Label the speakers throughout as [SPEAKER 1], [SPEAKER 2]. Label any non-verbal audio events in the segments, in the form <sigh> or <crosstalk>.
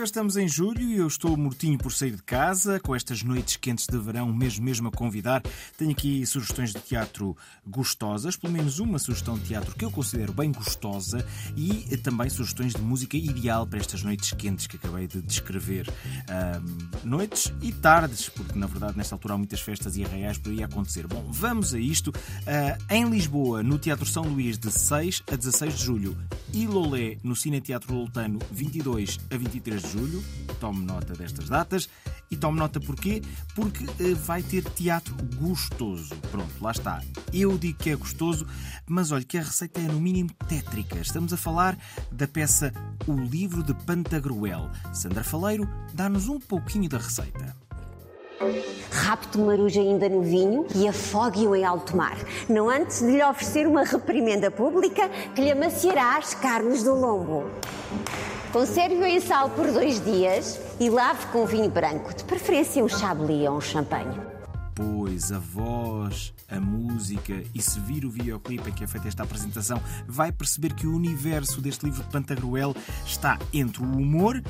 [SPEAKER 1] viva! Estamos em julho e eu estou mortinho por sair de casa, com estas noites quentes de verão, mesmo mesmo a convidar. Tenho aqui sugestões de teatro gostosas, pelo menos uma sugestão de teatro que eu considero bem gostosa e também sugestões de música ideal para estas noites quentes que acabei de descrever. Um, noites e tardes, porque na verdade nesta altura há muitas festas e arraiais por aí acontecer. Bom, vamos a isto. Uh, em Lisboa, no Teatro São Luís, de 6 a 16 de julho, e Lolé, no Cine Teatro Loltano, 22 a 23 de julho. Tome nota destas datas. E tome nota porquê? Porque uh, vai ter teatro gostoso. Pronto, lá está. Eu digo que é gostoso, mas olha que a receita é no mínimo tétrica. Estamos a falar da peça O Livro de Pantagruel. Sandra Faleiro dá-nos um pouquinho da receita.
[SPEAKER 2] Rapte o ainda no vinho e afogue-o em alto mar, não antes de lhe oferecer uma reprimenda pública que lhe amaciará as carnes do lombo. Conserve-o em sal por dois dias e lave com vinho branco, de preferência um chablis ou um champanhe.
[SPEAKER 1] Pois a voz, a música e se vir o videoclipe em que é feita esta apresentação, vai perceber que o universo deste livro de Pantagruel está entre o humor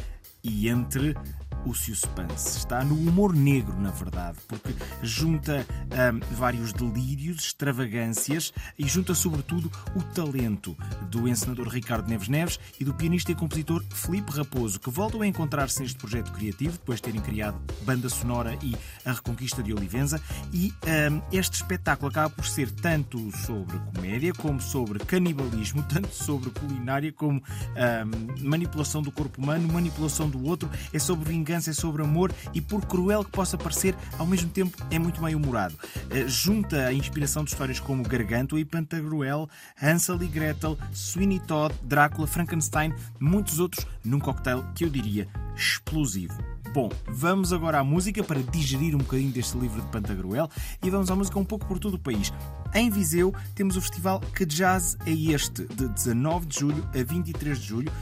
[SPEAKER 1] e entre o suspense. Está no humor negro, na verdade, porque junta um, vários delírios, extravagâncias e junta, sobretudo, o talento do encenador Ricardo Neves Neves e do pianista e compositor Felipe Raposo, que voltam a encontrar-se neste projeto criativo, depois de terem criado banda sonora e a Reconquista de Olivenza. E um, este espetáculo acaba por ser tanto sobre comédia, como sobre canibalismo, <laughs> tanto sobre culinária, como um, manipulação do corpo humano, manipulação do outro, é sobre vingança vingança, é sobre amor e, por cruel que possa parecer, ao mesmo tempo é muito bem humorado. Eh, junta a inspiração de histórias como Gargantua e Pantagruel, Hansel e Gretel, Sweeney Todd, Drácula, Frankenstein, muitos outros, num cocktail que eu diria explosivo. Bom, vamos agora à música para digerir um bocadinho deste livro de Pantagruel e vamos à música um pouco por todo o país. Em Viseu temos o festival Que Jazz é Este, de 19 de julho a 23 de julho,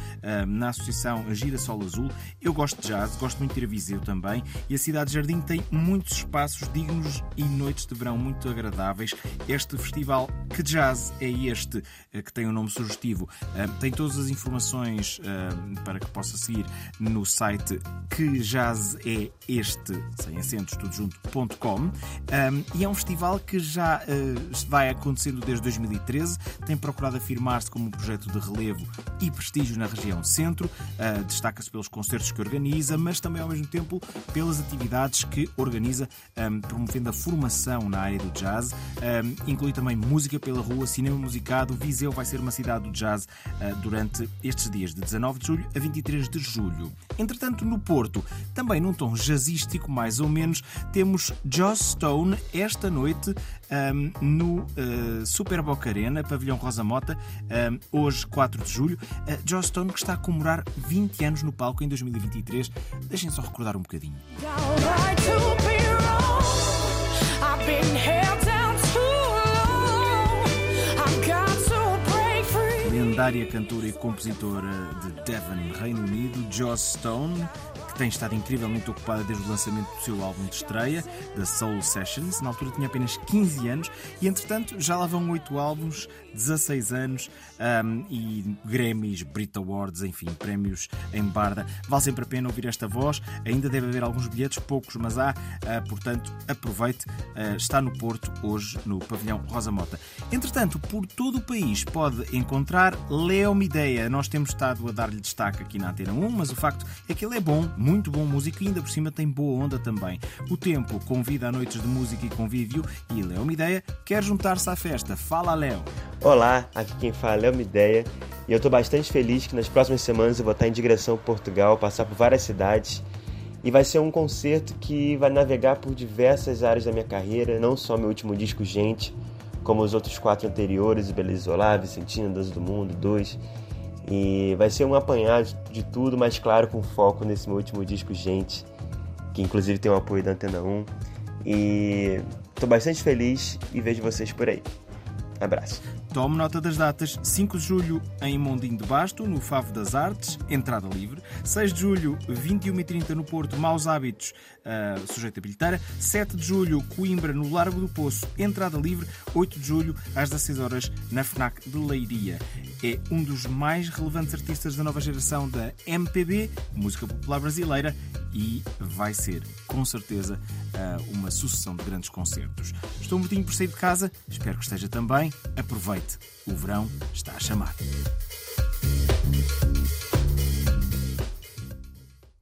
[SPEAKER 1] na Associação Girassol Azul. Eu gosto de jazz, gosto muito de ir a Viseu também, e a Cidade Jardim tem muitos espaços dignos e noites de verão muito agradáveis. Este festival Que Jazz é Este, eh, que tem um nome sugestivo, tem todas as informações para que possa seguir no site que jazz é este, sem acentos, tudo junto.com, e é um festival que já vai acontecendo desde 2013, tem procurado afirmar-se como um projeto de relevo e prestígio na região centro, uh, destaca-se pelos concertos que organiza, mas também ao mesmo tempo pelas atividades que organiza, um, promovendo a formação na área do jazz, um, inclui também música pela rua, cinema musicado. Viseu vai ser uma cidade do jazz durante estes dias de 19 de julho a 23 de julho. Entretanto, no Porto, também num tom jazzístico, mais ou menos, temos Joss Stone esta noite um, no uh, Super Boca Arena, Pavilhão Rosa Mota, uh, hoje 4 de julho. Uh, Joss Stone que está a comemorar 20 anos no palco em 2023. Deixem só recordar um bocadinho. lendária cantora e compositora de Devon, Reino Unido, Joss Stone, tem estado incrivelmente ocupada desde o lançamento do seu álbum de estreia, da Soul Sessions. Na altura tinha apenas 15 anos e, entretanto, já lá vão 8 álbuns, 16 anos um, e Grammys, Brit Awards, enfim, prémios em barda. Vale sempre a pena ouvir esta voz. Ainda deve haver alguns bilhetes, poucos, mas há. Uh, portanto, aproveite. Uh, está no Porto, hoje, no Pavilhão Rosa Mota. Entretanto, por todo o país pode encontrar Leo Mideia. Nós temos estado a dar-lhe destaque aqui na Antena 1, mas o facto é que ele é bom, muito bom músico e ainda por cima tem boa onda também. O tempo convida a noites de música e convívio e Léo Mideia quer juntar-se à festa. Fala, Léo!
[SPEAKER 3] Olá, aqui quem fala é Léo Mideia e eu estou bastante feliz que nas próximas semanas eu vou estar em direção a Portugal, passar por várias cidades e vai ser um concerto que vai navegar por diversas áreas da minha carreira, não só meu último disco Gente, como os outros quatro anteriores, Beleza Isolar, Vicentina, Dança do Mundo, dois. E vai ser um apanhado de tudo, mas claro, com foco nesse meu último disco, Gente, que inclusive tem o apoio da Antena 1. E estou bastante feliz e vejo vocês por aí. Abraço.
[SPEAKER 1] Tome nota das datas. 5 de julho em Mondinho de Basto, no Favo das Artes, entrada livre. 6 de julho, 21h30 no Porto, Maus Hábitos, uh, sujeito a bilheteira. 7 de julho, Coimbra, no Largo do Poço, entrada livre. 8 de julho, às 16 horas na FNAC de Leiria. É um dos mais relevantes artistas da nova geração da MPB, música popular brasileira, e vai ser, com certeza, uh, uma sucessão de grandes concertos. Estou um bocadinho por sair de casa, espero que esteja também. Aproveite, o verão está a chamar.